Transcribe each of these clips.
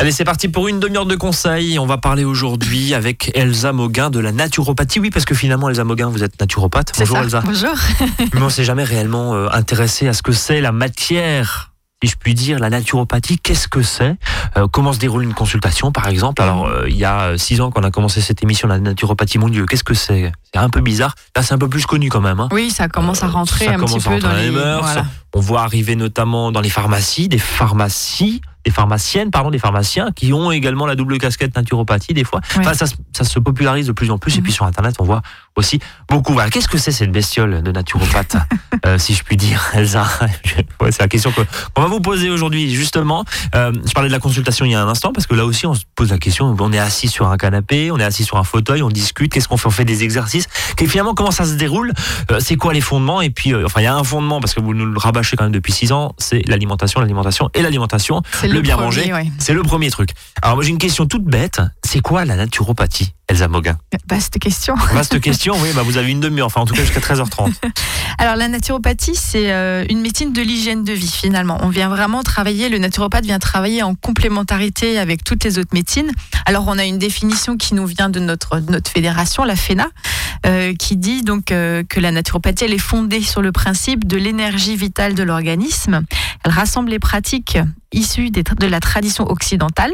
Allez, c'est parti pour une demi-heure de conseils. On va parler aujourd'hui avec Elsa Moguin de la naturopathie. Oui, parce que finalement, Elsa Moguin, vous êtes naturopathe. Bonjour ça. Elsa. Bonjour. Mais on s'est jamais réellement euh, intéressé à ce que c'est la matière. Si je puis dire, la naturopathie, qu'est-ce que c'est? Euh, Comment se déroule une consultation, par exemple? Alors, euh, il y a six ans qu'on a commencé cette émission, la naturopathie, mon Dieu, qu'est-ce que c'est? C'est un peu bizarre. Là, c'est un peu plus connu quand même. hein. Oui, ça commence à rentrer ça un commence petit à peu dans dans les les. mœurs. Voilà. On voit arriver notamment dans les pharmacies, des pharmacies, des pharmaciennes, pardon, des pharmaciens qui ont également la double casquette naturopathie des fois. Ouais. Enfin, ça, se- ça se popularise de plus en plus. Et Mhm. puis sur Internet, on voit aussi beaucoup. Voilà. Qu'est-ce que c'est cette bestiole de naturopathe, euh, si je puis dire, Elsa? Ouais, C'est la question que- qu'on va vous poser aujourd'hui, justement. Euh, je parlais de la consultation il y a un instant, parce que là aussi, on se pose la question. On est assis sur un canapé, on est assis sur un fauteuil, on discute. Qu'est-ce qu'on fait? On fait des exercices. Et finalement, comment ça se déroule? Euh, C'est quoi les fondements? Et puis, enfin, il y a un fondement, parce que vous nous le rabâchez quand même depuis six ans, c'est l'alimentation, l'alimentation et l'alimentation. C'est Le bien premier, manger. ouais. C'est le premier truc. Alors moi j'ai une question toute bête. C'est quoi la naturopathie, Elsa Moguin? Vaste question. Vaste question, oui, bah vous avez une demi-heure, enfin en tout cas jusqu'à 13h30. Alors la naturopathie, c'est euh, une médecine de l'hygiène de vie finalement. On vient vraiment travailler, le naturopathe vient travailler en complémentarité avec toutes les autres médecines. Alors on a une définition qui nous vient de notre, notre fédération, la FENA, euh, qui dit donc euh, que la naturopathie, elle est fondée sur le principe de l'énergie vitale de l'organisme. Elle rassemble les pratiques issues de la tradition occidentale.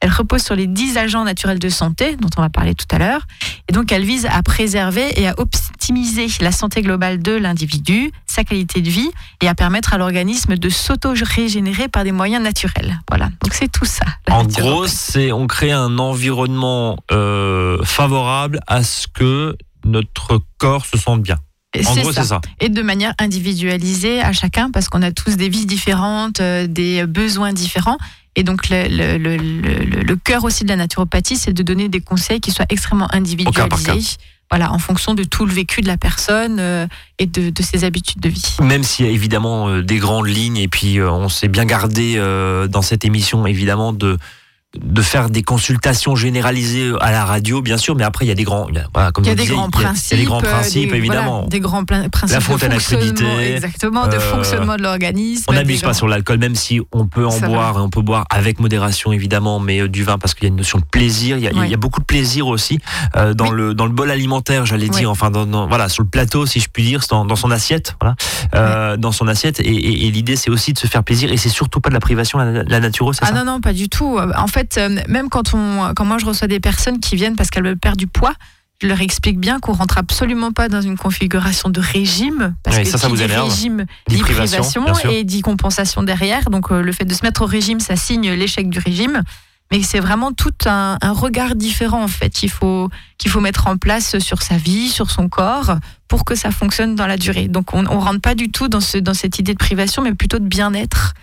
Elle repose sur les 10 agents naturels de santé dont on va parler tout à l'heure. Et donc, elle vise à préserver et à optimiser la santé globale de l'individu, sa qualité de vie et à permettre à l'organisme de s'auto-régénérer par des moyens naturels. Voilà. Donc, c'est tout ça. En gros, c'est on crée un environnement euh, favorable à ce que notre corps se sente bien. Et En gros, c'est ça. Et de manière individualisée à chacun, parce qu'on a tous des vies différentes, euh, des besoins différents. Et donc, le, le, le, le, le cœur aussi de la naturopathie, c'est de donner des conseils qui soient extrêmement cas par individualisés. cas. Voilà, en fonction de tout le vécu de la personne euh, et de, de ses habitudes de vie. Même s'il y a évidemment euh, des grandes lignes et puis euh, on s'est bien gardé dans cette émission évidemment de de faire des consultations généralisées à la radio, bien sûr, mais après il y a des grands, il y a, voilà, comme Il y a des disiez, grands il y a- principes. il y a des grands euh, principes des- évidemment. voilà, des grands principes fontaine de fonctionnement. Exactement, de euh, fonctionnement de l'organisme. On n'abuse pas grands- sur l'alcool, même si on peut en boire et on peut boire avec modération évidemment, mais euh, du vin parce qu'il y a une notion de plaisir. Il y a, il y beaucoup de plaisir aussi euh, dans Oui. le dans le bol alimentaire, j'allais Oui. dire. Enfin, dans, dans- voilà, sur le plateau, si je puis dire, dans, dans son assiette, voilà, euh, dans son assiette. Et, et- et l'idée, c'est aussi de se faire plaisir. Et c'est surtout pas de la privation, la, la naturo, c'est Ah ça? non, non, pas du tout. En fait, euh, même quand, on, quand moi je reçois des personnes qui viennent parce qu'elles veulent perdre du poids, je leur explique bien qu'on rentre absolument pas dans une configuration de régime. Parce Oui, que ça, ça vous dit énerve. régime, Dit privation, et dit compensation derrière. Donc euh, le fait de se mettre au régime, ça signe l'échec du régime. Mais c'est vraiment tout un, un regard différent en fait qu'il faut, qu'il faut mettre en place sur sa vie, sur son corps, pour que ça fonctionne dans la durée. Donc on ne rentre pas du tout dans, ce, dans cette idée de privation, mais plutôt de bien-être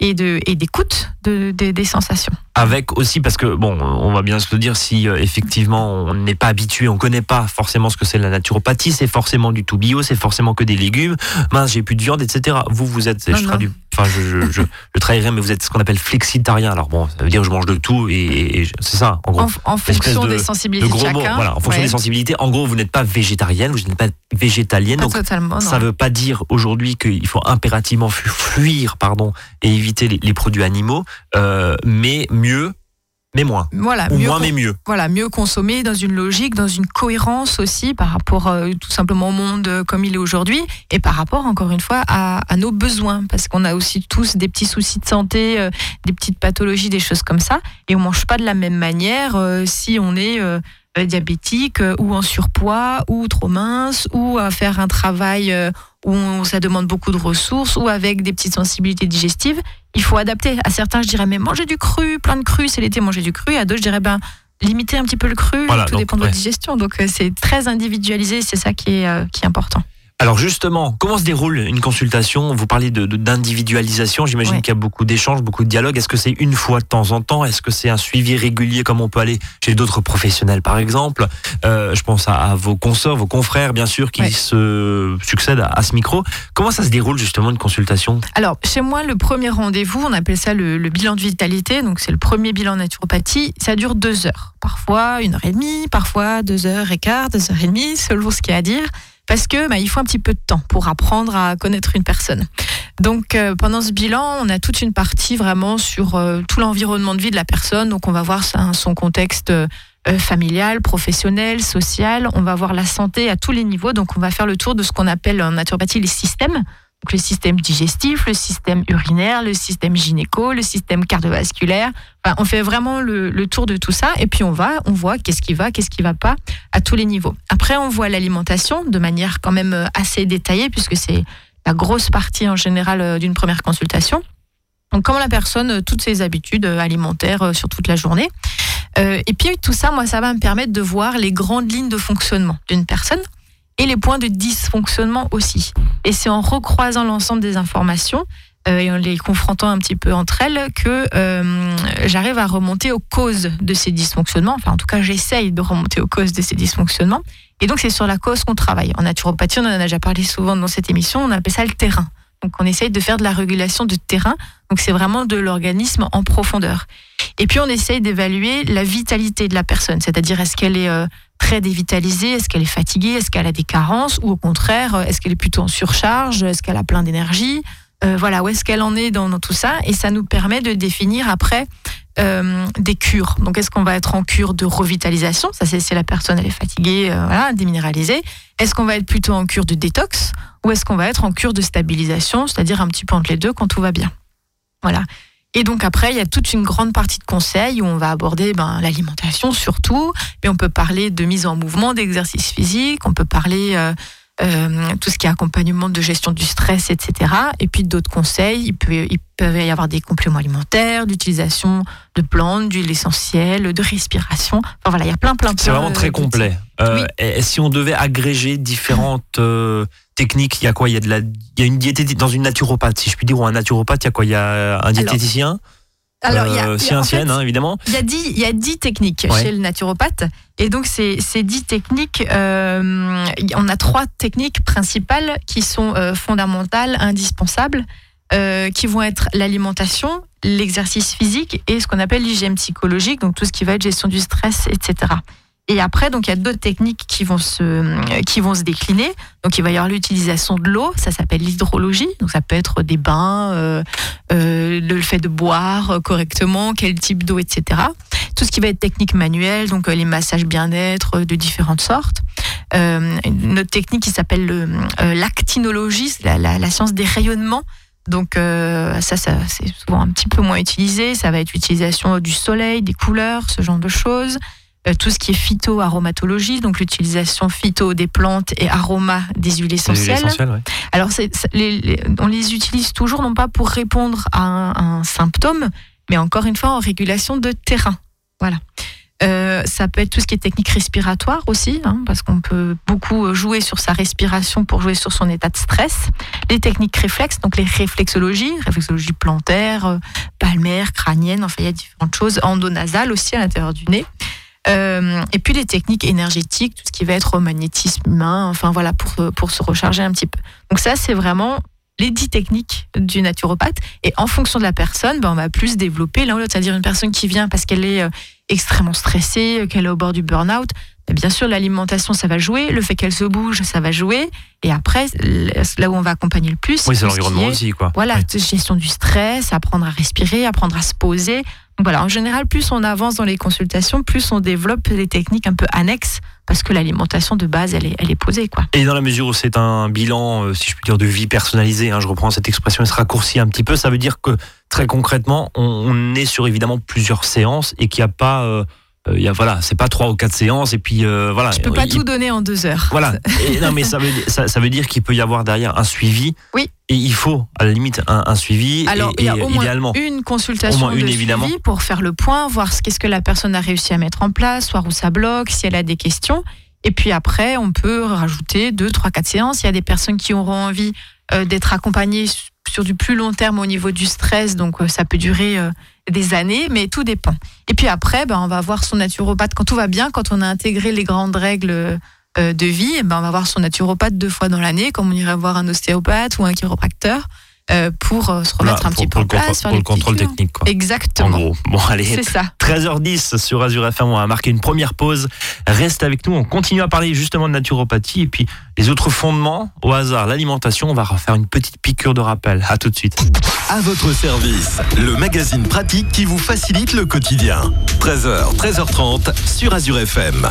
et de et d'écoute de, des- des sensations. Avec aussi parce que bon, on va bien se le dire si euh, effectivement on n'est pas habitué, on connaît pas forcément ce que c'est la naturopathie, c'est forcément du tout bio, c'est forcément que des légumes. Mince, j'ai plus de viande, etc. Vous, vous êtes, Non, je traduis, enfin je, je, je, je trahirais, mais vous êtes ce qu'on appelle flexitarien. Alors bon, ça veut dire que je mange de tout et, et c'est ça en gros. En, fonction de- des De sensibilités de, gros mots, chacun. voilà, en fonction Ouais. des sensibilités. En gros, vous n'êtes pas végétarienne, vous n'êtes pas végétalienne, Pas donc totalement. ça non. veut pas dire aujourd'hui qu'il faut impérativement fu- fuir, pardon, et éviter les, les produits animaux, euh, mais mieux, mais moins. Voilà, Ou mieux moins, mais mieux. voilà, mieux consommer dans une logique, dans une cohérence aussi par rapport euh, tout simplement au monde euh, comme il est aujourd'hui et par rapport encore une fois à, à nos besoins parce qu'on a aussi tous des petits soucis de santé, euh, des petites pathologies, des choses comme ça et on mange pas de la même manière euh, si on est diabétique ou en surpoids ou trop mince ou à faire un travail où ça demande beaucoup de ressources ou avec des petites sensibilités digestives. Il faut adapter. À certains, je dirais, mais manger du cru, plein de cru, c'est l'été, manger du cru. À d'autres, je dirais, ben, limiter un petit peu le cru, Voilà, tout donc, dépend de ouais. votre digestion. Donc, euh, c'est très individualisé, c'est ça qui est, euh, qui est important. Alors justement, comment se déroule une consultation? Vous parlez de- de- d'individualisation, j'imagine Ouais. qu'il y a beaucoup d'échanges, beaucoup de dialogues. Est-ce que c'est une fois de temps en temps? Est-ce que c'est un suivi régulier comme on peut aller chez d'autres professionnels par exemple? Euh, Je pense à, à vos consorts, vos confrères bien sûr qui Ouais. se succèdent à, à ce micro. Comment ça se déroule justement une consultation? Alors, chez moi, le premier rendez-vous, on appelle ça le, le bilan de vitalité. Donc, c'est le premier bilan naturopathie. Ça dure deux heures. Parfois une heure et demie, parfois deux heures et quart, deux heures et demie, selon ce qu'il y a à dire. Parce que bah, il faut un petit peu de temps pour apprendre à connaître une personne. Donc euh, pendant ce bilan, on a toute une partie vraiment sur euh, tout l'environnement de vie de la personne. Donc on va voir son contexte euh, familial, professionnel, social. On va voir la santé à tous les niveaux. Donc on va faire le tour de ce qu'on appelle en naturopathie les systèmes. Le système digestif, le système urinaire, le système gynéco, le système cardiovasculaire. on fait vraiment le, tour de tout ça et puis on va, on voit qu'est-ce qui va, qu'est-ce qui va pas à tous les niveaux. Après, on voit l'alimentation de manière quand même assez détaillée puisque c'est la grosse partie en général euh, d'une première consultation. Donc, comment la personne, euh, toutes ses habitudes euh, alimentaires sur toute la journée. et puis, tout ça, moi, ça va me permettre de voir les grandes lignes de fonctionnement d'une personne et les points de dysfonctionnement aussi. Et c'est en recroisant l'ensemble des informations et en les confrontant un petit peu entre elles que j'arrive à remonter aux causes de ces dysfonctionnements. Enfin, en tout cas, j'essaye de remonter aux causes de ces dysfonctionnements et donc, c'est sur la cause qu'on travaille. En naturopathie, on en a déjà parlé souvent dans cette émission, on appelle ça le terrain. Donc, on essaye de faire de la régulation de terrain. Donc, c'est vraiment de l'organisme en profondeur. Et puis, on essaye d'évaluer la vitalité de la personne, c'est-à-dire est-ce qu'elle est, euh, très dévitalisée, est-ce qu'elle est fatiguée, est-ce qu'elle a des carences, ou au contraire, est-ce qu'elle est plutôt en surcharge, est-ce qu'elle a plein d'énergie, euh, voilà, où est-ce qu'elle en est dans, tout ça, et ça nous permet de définir après euh, des cures. Donc, est-ce qu'on va être en cure de revitalisation Ça, c'est si la personne elle est fatiguée, euh, voilà, déminéralisée. Est-ce qu'on va être plutôt en cure de détox ou est-ce qu'on va être en cure de stabilisation, c'est-à-dire un petit peu entre les deux quand tout va bien Voilà. Et donc après, il y a toute une grande partie de conseils où on va aborder ben, l'alimentation surtout, mais on peut parler de mise en mouvement, d'exercice physique, on peut parler euh, euh, tout ce qui est accompagnement de gestion du stress, etc. Et puis d'autres conseils, il peut, il peut y avoir des compléments alimentaires, d'utilisation de plantes, d'huile essentielle, de respiration. Enfin voilà, il y a plein, plein, C'est vraiment très complet. Euh, et si on devait agréger différentes euh, techniques, il y a quoi? Il y a de la, il y a une diététique dans une naturopathe, si je puis dire, ou un naturopathe, il y a quoi? Il y a un diététicien? alors, il y a, euh, hein, évidemment. Il y a dix, il y a dix techniques chez le naturopathe. Et donc, ces, ces dix techniques, euh, on a trois techniques principales qui sont euh, fondamentales, indispensables, qui vont être l'alimentation, l'exercice physique et ce qu'on appelle l'hygiène psychologique, donc tout ce qui va être gestion du stress, etc. Et après, donc il y a d'autres techniques qui vont se qui vont se décliner. Donc il va y avoir l'utilisation de l'eau, ça s'appelle l'hydrologie. Donc ça peut être des bains, euh, euh, le fait de boire correctement, quel type d'eau, etc. Tout ce qui va être technique manuelle, donc euh, les massages bien-être de différentes sortes. Une autre technique qui s'appelle l'actinologie, la, la, science des rayonnements. Donc ça c'est souvent un petit peu moins utilisé. Ça va être l'utilisation du soleil, des couleurs, ce genre de choses. Euh, tout ce qui est phytoaromatologie, donc l'utilisation phyto des plantes et aroma des huiles essentielles. Alors, on les utilise toujours non pas pour répondre à un, symptôme, mais encore une fois en régulation de terrain. Voilà. Euh, ça peut être tout ce qui est technique respiratoire aussi, hein, parce qu'on peut beaucoup jouer sur sa respiration pour jouer sur son état de stress. Les techniques réflexes, donc les réflexologies, réflexologie plantaire, euh, palmaire, crânienne, enfin il y a différentes choses, endonasale aussi à l'intérieur du nez. Euh, et puis les techniques énergétiques, tout ce qui va être au magnétisme humain, enfin voilà, pour, pour se recharger un petit peu. Donc ça, c'est vraiment les dix techniques du naturopathe. Et en fonction de la personne, ben, on va plus développer l'un ou l'autre. C'est-à-dire une personne qui vient parce qu'elle est euh, extrêmement stressée, qu'elle est au bord du burn-out. Ben, bien sûr, l'alimentation, ça va jouer. Le fait qu'elle se bouge, ça va jouer. Et après, là où on va accompagner le plus, oui, c'est l'environnement aussi, quoi. Voilà, gestion du stress, apprendre à respirer, apprendre à se poser, voilà, en général, plus on avance dans les consultations, plus on développe des techniques un peu annexes parce que l'alimentation de base, elle est, elle est posée. Quoi. Et dans la mesure où c'est un bilan, euh, si je puis dire, de vie personnalisée, hein, je reprends cette expression, elle se raccourcit un petit peu, ça veut dire que très concrètement, on, est sur évidemment plusieurs séances et qu'il n'y a pas... Euh, euh, y a, voilà, c'est pas trois ou quatre séances et puis euh, voilà. Je peux pas tout donner en deux heures. Voilà. non, mais ça veut, ça, ça veut dire qu'il peut y avoir derrière un suivi. Oui. Et il faut à la limite un, suivi. Alors il y a au moins une consultation de suivi pour faire le point, voir qu'est-ce que la personne a réussi à mettre en place, voir où ça bloque, si elle a des questions. Et puis après, on peut rajouter deux, trois, quatre séances. Il y a des personnes qui auront envie euh, d'être accompagnées sur du plus long terme au niveau du stress, donc ça peut durer des années, mais tout dépend. Et puis après, ben, on va voir son naturopathe quand tout va bien, quand on a intégré les grandes règles euh, de vie, ben, on va voir son naturopathe deux fois dans l'année, comme on irait voir un ostéopathe ou un chiropracteur. Euh, pour euh, se remettre Là, un petit peu pour en place. contrôle- faire pour le contrôle technique. Quoi. En Exactement. gros. Bon, allez. C'est ça. 13h10 sur Azure FM, on va marquer une première pause. Reste avec nous, on continue à parler justement de naturopathie et puis les autres fondements au hasard, l'alimentation. On va refaire une petite piqûre de rappel. À tout de suite. À votre service, le magazine pratique qui vous facilite le quotidien. 13h, 13h30 sur Azure FM.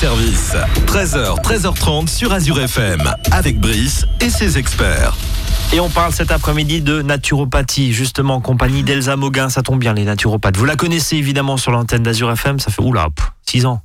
service, 13h, 13h30 sur Azure FM avec Brice et ses experts. Et on parle cet après-midi de naturopathie, justement en compagnie d'Elsa Moguin. Ça tombe bien, les naturopathes. Vous la connaissez évidemment sur l'antenne d'Azure FM. Ça fait, oula, 6 ans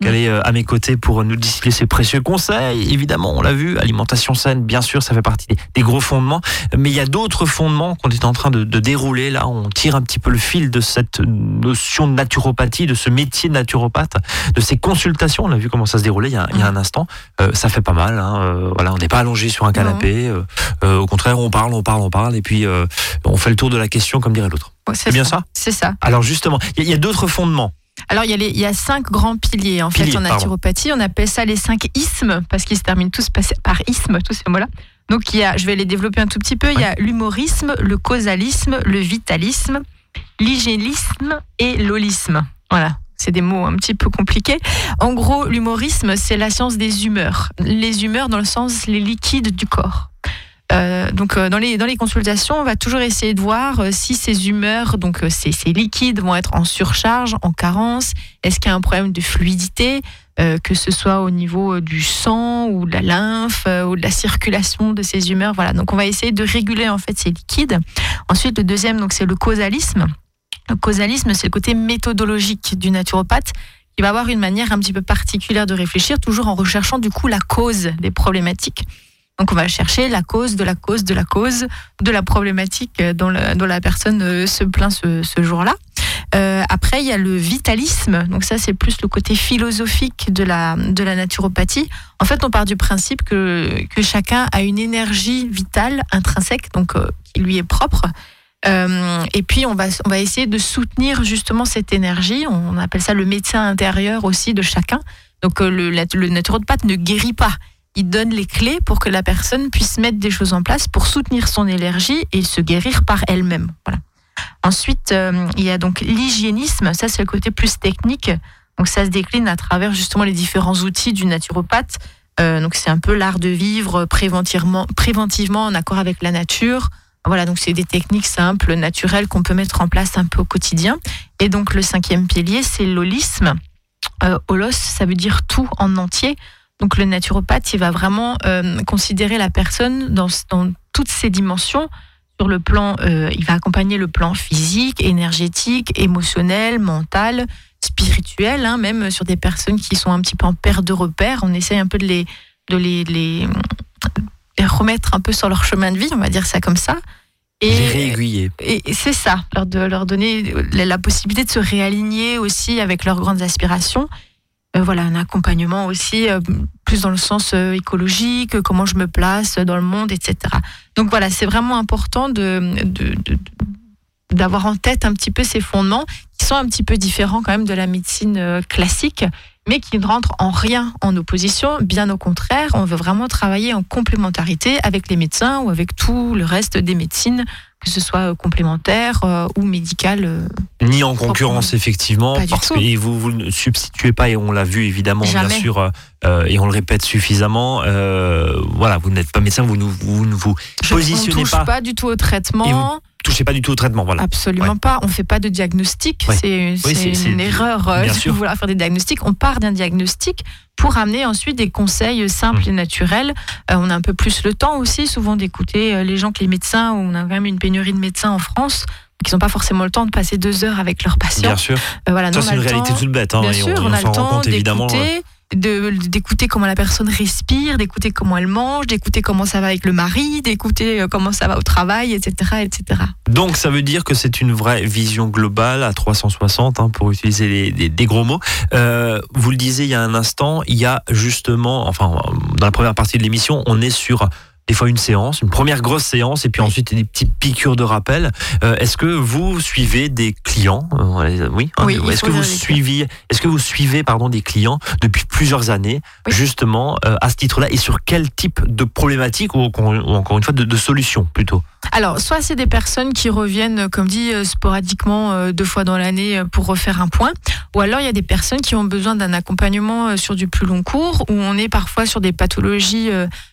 qu'elle est euh, à mes côtés pour nous distiller ses précieux conseils. Évidemment, on l'a vu, alimentation saine, bien sûr, ça fait partie des, gros fondements. Mais il y a d'autres fondements qu'on est en train de, de dérouler. Là, on tire un petit peu le fil de cette notion de naturopathie, de ce métier de naturopathe, de ces consultations. On a vu comment ça se déroulait il y a, il y a un instant. Euh, ça fait pas mal. Hein. Euh, voilà, on n'est pas allongé sur un canapé. Euh, euh, au contraire, on parle, on parle, on parle, et puis euh, on fait le tour de la question, comme dirait l'autre. Ouais, C'est bien ça? C'est ça. Alors justement, il y a- il y a, d'autres fondements. Alors, il y, a les- il y a cinq grands piliers en Piliers, fait en pardon. naturopathie. On appelle ça les cinq ismes parce qu'ils se terminent tous par- isme, tous ces mots-là. Donc, il y a, je vais les développer un tout petit peu. Il y a l'humorisme, le causalisme, le vitalisme, l'hygiénisme et l'holisme. Voilà. C'est des mots un petit peu compliqués. En gros, l'humorisme, c'est la science des humeurs. Les humeurs dans le sens les liquides du corps. Euh, donc euh, dans les dans les consultations, on va toujours essayer de voir euh, si ces humeurs, donc ces, ces liquides, vont être en surcharge, en carence. Est-ce qu'il y a un problème de fluidité, que ce soit au niveau du sang ou de la lymphe ou de la circulation de ces humeurs? Voilà. Donc on va essayer de réguler en fait ces liquides. Ensuite, le deuxième, donc c'est le causalisme. Le causalisme, c'est le côté méthodologique du naturopathe qui va avoir une manière un petit peu particulière de réfléchir, toujours en recherchant du coup la cause des problématiques. Donc on va chercher la cause de la cause de la cause de la problématique dont, la personne euh, se plaint ce, jour-là. Euh, après, il y a le vitalisme. Donc ça, c'est plus le côté philosophique de la, de la naturopathie. En fait, on part du principe que, que chacun a une énergie vitale intrinsèque, donc euh, qui lui est propre. Et puis, on va, on va essayer de soutenir justement cette énergie. On appelle ça le médecin intérieur aussi de chacun. Donc, le, le naturopathe ne guérit pas. Il donne les clés pour que la personne puisse mettre des choses en place pour soutenir son énergie et se guérir par elle-même. Voilà. Ensuite, euh, il y a donc l'hygiénisme. Ça, c'est le côté plus technique. Donc, ça se décline à travers justement les différents outils du naturopathe. Euh, donc, c'est un peu l'art de vivre préventivement, préventivement en accord avec la nature. Voilà, donc c'est des techniques simples, naturelles qu'on peut mettre en place un peu au quotidien. Et donc, le cinquième pilier, c'est l'holisme. Euh, holos, ça veut dire tout en entier. Donc, le naturopathe, il va vraiment euh, considérer la personne dans, dans toutes ses dimensions sur le plan, euh, il va accompagner le plan physique, énergétique, émotionnel, mental, spirituel, hein, même sur des personnes qui sont un petit peu en perte de repère. On essaye un peu de les, de les, les, les remettre un peu sur leur chemin de vie, on va dire ça comme ça. Les Et, réaiguiller. et c'est ça, leur, de, leur donner la, la possibilité de se réaligner aussi avec leurs grandes aspirations. Euh, voilà, un accompagnement aussi, euh, plus dans le sens euh, écologique, comment je me place dans le monde, etc. Donc voilà, c'est vraiment important de, de- de- d'avoir en tête un petit peu ces fondements qui sont un petit peu différents quand même de la médecine classique, mais qui ne rentrent en rien en opposition. Bien au contraire, on veut vraiment travailler en complémentarité avec les médecins ou avec tout le reste des médecines, que ce soit euh, complémentaire euh, ou médical. euh. Ni en concurrence, effectivement, Pas parce que vous, vous ne substituez pas, et on l'a vu évidemment, Jamais. bien sûr, euh, et on le répète suffisamment. voilà, vous n'êtes pas médecin, vous, ne- vous vous Je- Positionnez on touche pas. pas. du tout au traitement. Touchez pas du tout au traitement. Voilà. Absolument pas. On fait pas de diagnostic. Ouais. C'est une erreur euh, de vouloir faire des diagnostics. On part d'un diagnostic pour amener ensuite des conseils simples Mmh. et naturels. Euh, on a un peu plus le temps aussi, souvent d'écouter euh, les gens que les médecins. On a quand même une pénurie de médecins en France qui n'ont pas forcément le temps de passer deux heures avec leurs patients. Bien sûr. Euh, voilà, Ça, c'est une réalité toute bête. hein, Bien et sûr, on, on, a le temps d'écouter, d'écouter comment la personne respire, d'écouter comment elle mange, d'écouter comment ça va avec le mari, d'écouter euh, comment ça va au travail, etc., etc. Donc ça veut dire que c'est une vraie vision globale à 360 hein, pour utiliser des gros mots. Euh, vous le disiez il y a un instant, il y a justement, enfin dans la première partie de l'émission, on est sur des fois une séance, une première grosse séance, et puis ensuite des petites piqûres de rappel. Euh, est-ce que vous suivez des clients Euh, Oui. hein, Oui, Est-ce que vous suivez, est-ce que vous suivez pardon des clients depuis plusieurs années, Oui. justement euh, à ce titre-là, et sur quel type de problématique ou, encore- ou encore une fois de, de solution plutôt? Alors, soit c'est des personnes qui reviennent, comme dit, sporadiquement deux fois dans l'année pour refaire un point, ou alors il y a des personnes qui ont besoin d'un accompagnement sur du plus long cours, où on est parfois sur des pathologies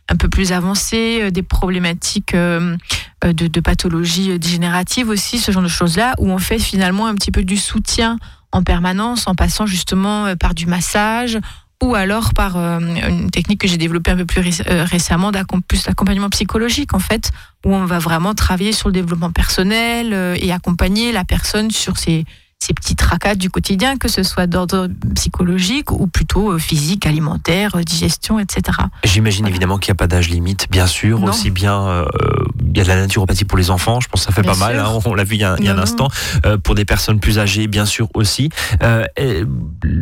un peu plus avancées, euh, des problématiques euh, euh, de, de pathologies dégénératives aussi, ce genre de choses-là, où on fait finalement un petit peu du soutien en permanence, en passant justement par du massage, ou alors par une technique que j'ai développée un peu plus ré- récemment, plus d'accompagnement psychologique en fait, où on va vraiment travailler sur le développement personnel et accompagner la personne sur ses, ses petits tracas du quotidien, que ce soit d'ordre psychologique ou plutôt euh, physique, alimentaire, euh, digestion, etc. J'imagine Voilà. évidemment qu'il n'y a pas d'âge limite, bien sûr. Non. Aussi bien, euh, il y a de la naturopathie pour les enfants, je pense que ça fait Bien pas mal. hein, on l'a vu il y a, il y a un instant. Euh, pour des personnes plus âgées, bien sûr aussi. Euh, et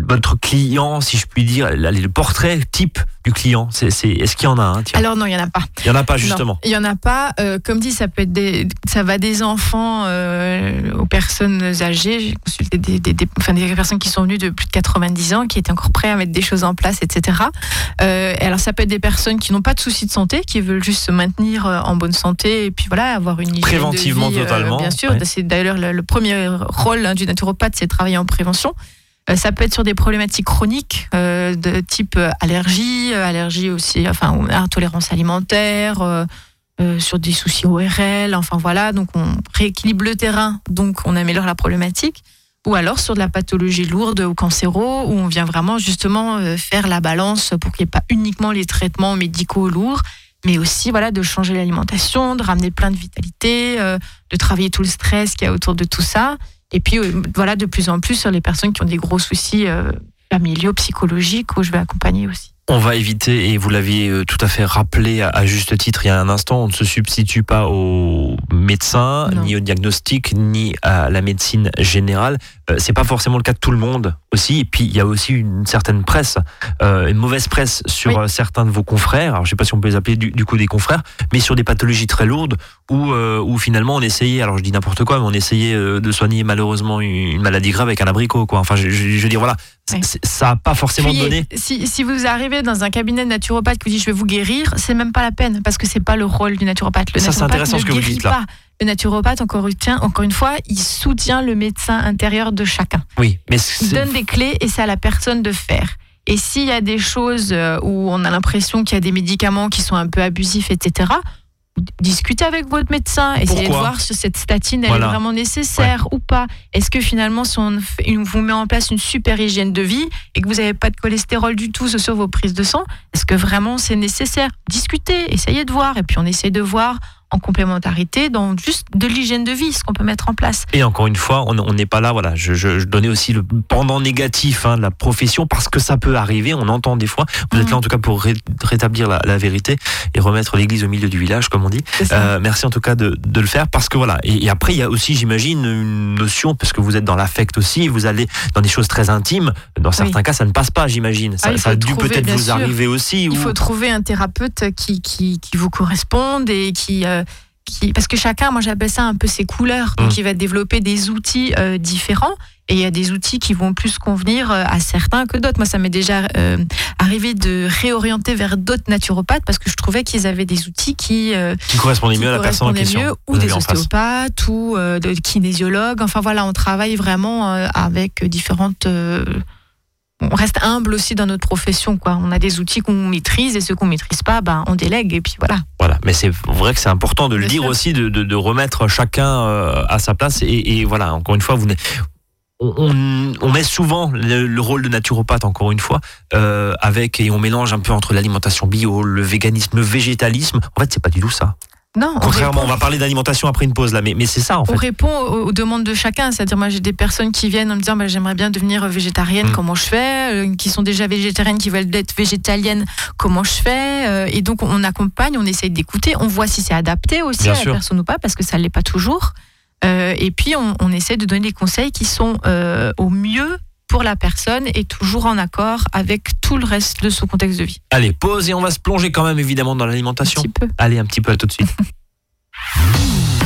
votre client, si je puis dire, le portrait type du client, c'est, est-ce qu'il y en a un tiens? Alors non, il y en a pas. Il n'y en a pas justement. Non, il y en a pas. Euh, comme dit, ça peut être des, ça va des enfants aux personnes âgées. J'ai consulté des, des, des- enfin, des personnes qui sont venues de plus de 90 ans, qui étaient encore prêts à mettre des choses en place, etc. Et alors ça peut être des personnes qui n'ont pas de soucis de santé, qui veulent juste se maintenir en bonne santé et puis voilà, avoir une hygiène de Préventivement, vie, euh, totalement, bien sûr, ouais. c'est d'ailleurs le, le premier rôle hein, du naturopathe, c'est de travailler en prévention. Euh, Ça peut être sur des problématiques chroniques euh, de type allergie, allergie aussi, enfin intolérance alimentaire, euh, euh, sur des soucis ORL, enfin voilà, donc on rééquilibre le terrain, donc on améliore la problématique. Ou alors sur de la pathologie lourde ou cancéro, où on vient vraiment justement faire la balance pour qu'il n'y ait pas uniquement les traitements médicaux lourds, mais aussi voilà de changer l'alimentation, de ramener plein de vitalité, euh, de travailler tout le stress qu'il y a autour de tout ça. Et puis euh, voilà de plus en plus sur les personnes qui ont des gros soucis euh, familiaux, psychologiques, où je vais accompagner aussi. On va éviter, et vous l'aviez euh, tout à fait rappelé à, à juste titre il y a un instant, on ne se substitue pas aux médecins, Non. ni au diagnostic, ni à la médecine générale. Euh, c'est pas forcément le cas de tout le monde aussi. Et puis il y a aussi une certaine presse, euh, une mauvaise presse sur Oui. euh, certains de vos confrères. Alors je sais pas si on peut les appeler du, du coup des confrères, mais sur des pathologies très lourdes où, où finalement on essayait, alors je dis n'importe quoi, mais on essayait de soigner malheureusement une, maladie grave avec un abricot. Quoi. Enfin je, je, je veux dire voilà, Oui. ça a pas forcément donné. Si, si vous arrivez dans un cabinet de naturopathe qui vous dit je vais vous guérir, c'est même pas la peine parce que c'est pas le rôle du naturopathe. Le Ça, c'est intéressant ce que vous dites, là. pas. Le naturopathe, encore, encore une fois, il soutient le médecin intérieur de chacun. Oui, mais Il donne des clés et c'est à la personne de faire. Et s'il y a des choses euh, où on a l'impression qu'il y a des médicaments qui sont un peu abusifs, etc., discutez avec votre médecin, essayez de voir si cette statine elle Voilà. est vraiment nécessaire ou pas. Est-ce que finalement, si on vous met en place une super hygiène de vie et que vous n'avez pas de cholestérol du tout sur vos prises de sang, est-ce que vraiment c'est nécessaire? Discutez, essayez de voir, et puis on essaie de voir en complémentarité dans juste de l'hygiène de vie, ce qu'on peut mettre en place. Et encore une fois, on n'est pas là. Voilà, je, je, je donnais aussi le pendant négatif hein, de la profession parce que ça peut arriver. On entend des fois. Vous êtes Mhm. là en tout cas pour ré- rétablir la, la vérité et remettre l'église au milieu du village, comme on dit. Euh, merci en tout cas de, de le faire parce que voilà. Et, et après, il y a aussi, j'imagine, une notion parce que vous êtes dans l'affect aussi. Vous allez dans des choses très intimes. Dans certains cas, ça ne passe pas, j'imagine. Ça, Ah, ça a dû peut-être vous sûr. arriver aussi. Il ou- faut trouver un thérapeute qui, qui, qui vous corresponde et qui, euh, qui. Parce que chacun, moi j'appelle ça un peu ses couleurs. Donc Mm. il va développer des outils euh, différents. Et il y a des outils qui vont plus convenir euh, à certains que d'autres. Moi, ça m'est déjà euh, arrivé de réorienter vers d'autres naturopathes parce que je trouvais qu'ils avaient des outils qui, euh, qui correspondait qui mieux à la personne en correspondaient question. mieux, ou des ostéopathes, ou euh, de kinésiologues. Enfin voilà, on travaille vraiment avec différentes. On reste humble aussi dans notre profession, quoi. On a des outils qu'on maîtrise et ceux qu'on maîtrise pas, ben on délègue et puis voilà. Voilà, mais c'est vrai que c'est important de le dire aussi, de, de, de remettre chacun euh, à sa place. Et, et voilà, encore une fois, vous on, on- on met souvent le, le rôle de naturopathe, encore une fois, euh, avec et on mélange un peu entre l'alimentation bio, le véganisme, le végétalisme. En fait, c'est pas du tout ça. Non, on Contrairement, on va parler d'alimentation après une pause là, mais, mais c'est ça en On fait. répond aux, aux demandes de chacun, c'est-à-dire moi j'ai des personnes qui viennent en me disant bah, j'aimerais bien devenir végétarienne, Mm. comment je fais? Euh, Qui sont déjà végétariennes, qui veulent être végétaliennes, comment je fais? Euh, Et donc on accompagne, on essaye d'écouter, on voit si c'est adapté aussi Bien à sûr. la personne ou pas, parce que ça ne l'est pas toujours. Euh, et puis on, on essaie de donner des conseils qui sont au mieux pour la personne et toujours en accord avec tout le reste de son contexte de vie. Allez, pause et on va se plonger quand même évidemment dans Un l'alimentation. petit peu. Allez, un petit peu à tout de suite.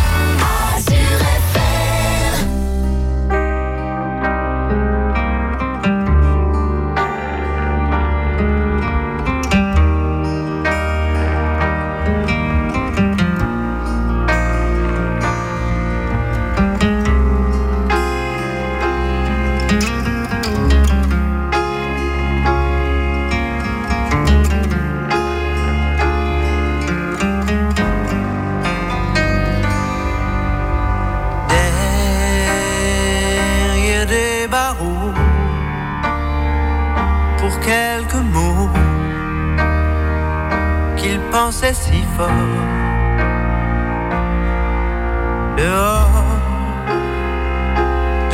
pour quelques mots qu'il pensait si fort. Dehors,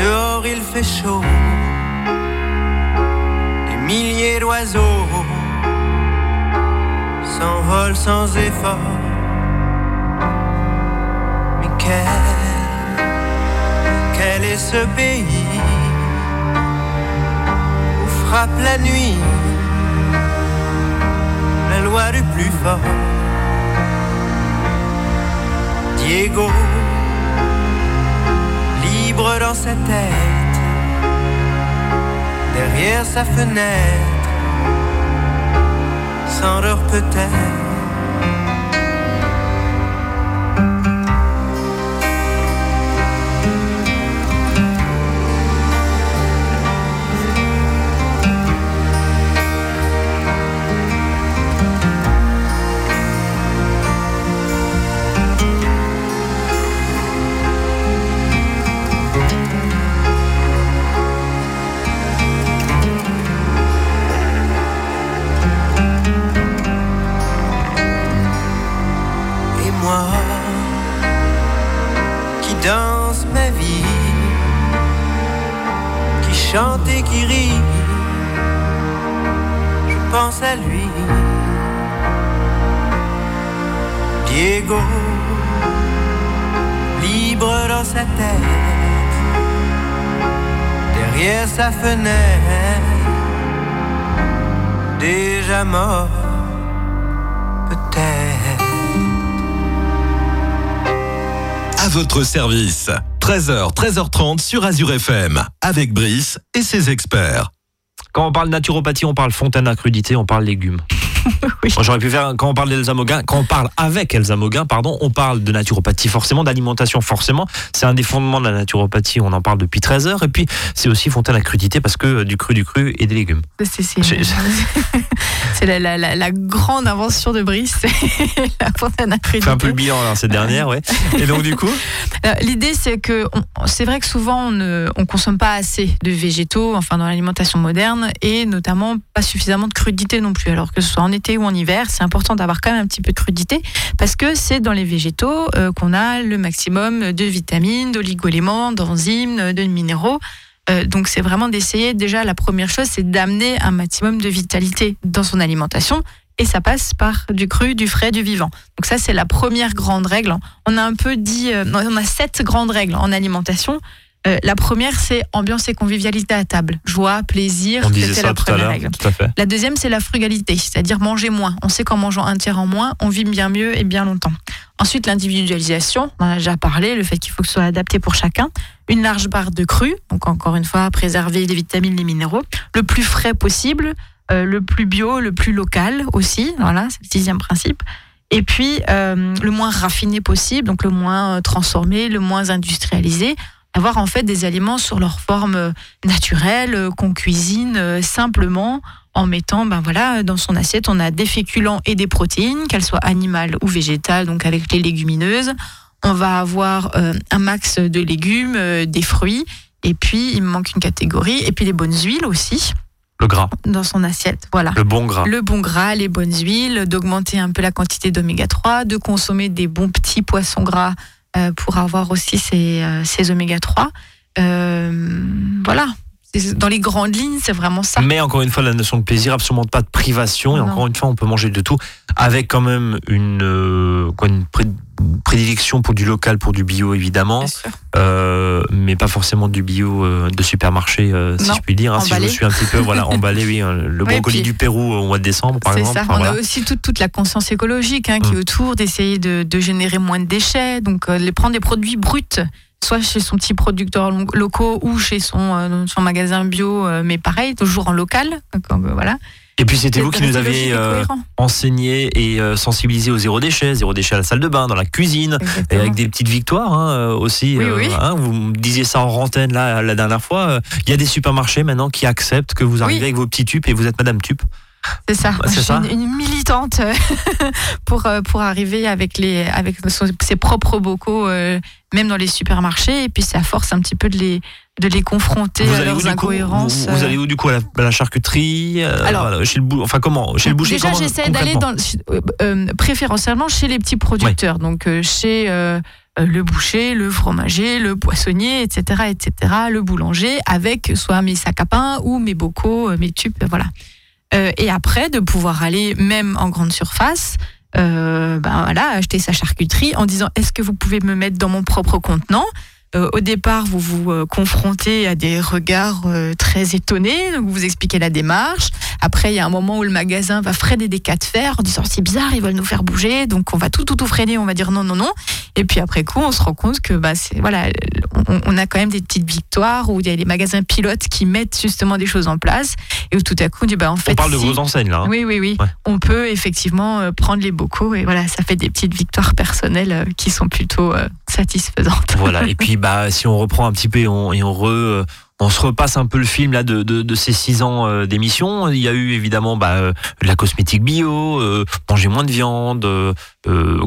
dehors il fait chaud, des milliers d'oiseaux s'envolent sans effort. Mais quel quel est ce pays frappe la nuit. La loi du plus fort. Diego, libre dans sa tête, derrière sa fenêtre, s'endort peut-être. À votre service. 13h, 13h30 sur Azure FM. Avec Brice et ses experts. Quand on parle naturopathie, on parle fontaine à crudité, on parle légumes. Oui. J'aurais pu faire quand on parle d'Elsa Moguin, quand on parle avec Elsa Moguin, pardon, on parle de naturopathie forcément, d'alimentation forcément. C'est un des fondements de la naturopathie. On en parle depuis 13 heures. Et puis c'est aussi fontaine à crudité parce que euh, du cru, du cru et des légumes. C'est la, la- la- la grande invention de Brice, la fontaine à Fait un peu le crudité. bilan alors, cette dernière, ouais. Et donc du coup, L'idée, c'est que c'est vrai que souvent on ne on consomme pas assez de végétaux, enfin dans l'alimentation moderne, et notamment pas suffisamment de crudité non plus. Alors que ce soit en été ou en hiver, c'est important d'avoir quand même un petit peu de crudité parce que c'est dans les végétaux euh, qu'on a le maximum de vitamines, d'oligo-éléments, d'enzymes, de minéraux. Euh, donc c'est vraiment d'essayer déjà la première chose, c'est d'amener un maximum de vitalité dans son alimentation. Et ça passe par du cru, du frais, du vivant. Donc ça, c'est la première grande règle. On a un peu dit, euh, on a sept grandes règles en alimentation. Euh, la première, c'est ambiance et convivialité à table. Joie, plaisir, c'était la première règle. Tout à fait. La deuxième, c'est la frugalité, c'est-à-dire manger moins. On sait qu'en mangeant un tiers en moins, on vit bien mieux et bien longtemps. Ensuite, l'individualisation, on en a déjà parlé, le fait qu'il faut que ce soit adapté pour chacun. Une large barre de cru, donc encore une fois, préserver les vitamines, les minéraux. Le plus frais possible, euh, le plus bio, le plus local aussi. Voilà, c'est le sixième principe. Et puis, euh, le moins raffiné possible, donc le moins euh, transformé, le moins industrialisé. Avoir en fait des aliments sur leur forme euh, naturelle, euh, qu'on cuisine euh, simplement en mettant, ben voilà, dans son assiette, on a des féculents et des protéines, qu'elles soient animales ou végétales, donc avec les légumineuses. On va avoir euh, un max de légumes, euh, des fruits, et puis il me manque une catégorie, et puis les bonnes huiles aussi Le gras, dans son assiette. Voilà. le bon gras. Le bon gras, les bonnes huiles, d'augmenter un peu la quantité d'oméga 3, de consommer des bons petits poissons gras pour avoir aussi ces, euh, ces oméga 3. Euh, voilà. Dans les grandes lignes, c'est vraiment ça. Mais encore une fois, la notion de plaisir, absolument pas de privation. Et Non. encore une fois, on peut manger de tout, avec quand même une, euh, quoi, une pré- prédilection pour du local, pour du bio évidemment, euh, mais pas forcément du bio euh, de supermarché, si Non, je puis dire. hein, si je me suis un petit peu voilà, emballé, oui, euh, le Oui, brocoli puis- du Pérou au mois de décembre, par C'est exemple. ça. Enfin, On voilà. a aussi toute, toute la conscience écologique hein, qui Mm. est autour d'essayer de, de générer moins de déchets. Donc, les prendre des produits bruts, soit chez son petit producteur lo- locaux ou chez son, euh, son magasin bio, euh, mais pareil, toujours en local. Euh, voilà. Et puis c'était vous qui nous euh, cohérent. enseigné et euh, sensibilisé au zéro déchet, zéro déchet à la salle de bain, dans la cuisine. Et avec des petites victoires hein, aussi. Oui, euh, oui. hein, vous me disiez ça en rantaine là, la dernière fois. Il y a des supermarchés maintenant qui acceptent que vous arrivez Oui. avec vos petits tubes et vous êtes Madame Tup. C'est ça. c'est je suis ça. une, une militante euh, pour, euh, pour arriver avec, les, avec son- ses propres bocaux, euh, même dans les supermarchés. Et puis, c'est à force un petit peu de les, de les confronter Vous à leurs coup incohérences. vous, vous allez où du coup à la, à la charcuterie euh, Alors- voilà, chez le bou- enfin comment chez le boucher Déjà, j'essaie d'aller euh, préférentiellement chez les petits producteurs, donc chez le boucher, le fromager, le poissonnier, etc., etc., le boulanger, avec soit mes sacs à pain ou mes bocaux, mes tubes, voilà. Euh, et après, de pouvoir aller même en grande surface. euh, ben voilà, acheter sa charcuterie en disant est-ce que vous pouvez me mettre dans mon propre contenant? Euh, au départ, vous vous confrontez à des regards très étonnés, donc vous expliquez la démarche. Après, il y a un moment où le magasin va freiner des cas de fer en disant c'est bizarre, ils veulent nous faire bouger, donc on va tout tout tout freiner, on va dire non non non. Et puis après coup, on se rend compte que bah c'est voilà, on, on a quand même des petites victoires où il y a des magasins pilotes qui mettent justement des choses en place et où tout à coup on dit bah en fait On parle de grosses enseignes là. hein. oui, oui, oui. Ouais. On peut effectivement euh, prendre les bocaux et voilà, ça fait des petites victoires personnelles euh, qui sont plutôt euh, satisfaisantes. Voilà. Et puis, bah, si on reprend un petit peu et on, et on re, on se repasse un peu le film là de, de, de ces six ans euh, d'émission. Il y a eu évidemment bah, euh, la cosmétique bio, euh, manger moins de viande, euh,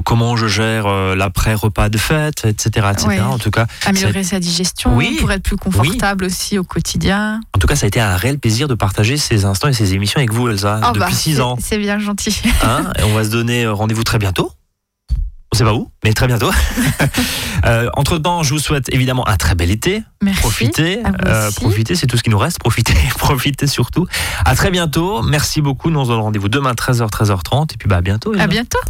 comment je gère euh, l'après repas de fête, etc., etc. En tout cas, Améliorer sa digestion Oui. pour être plus confortable aussi au quotidien. en tout cas, ça a été un réel plaisir de partager ces instants et ces émissions avec vous, Elsa, Ah depuis bah, six ans. C'est bien gentil. Hein et on va se donner rendez-vous très bientôt. On sait pas où, mais très bientôt. euh, entre temps, je vous souhaite évidemment un très bel été. Merci. Profitez, euh, profitez, c'est tout ce qui nous reste. Profitez, profitez surtout. À très bientôt. Merci beaucoup. Nous on se donne rendez-vous demain 13h, 13h30. Et puis bah à bientôt. À bientôt.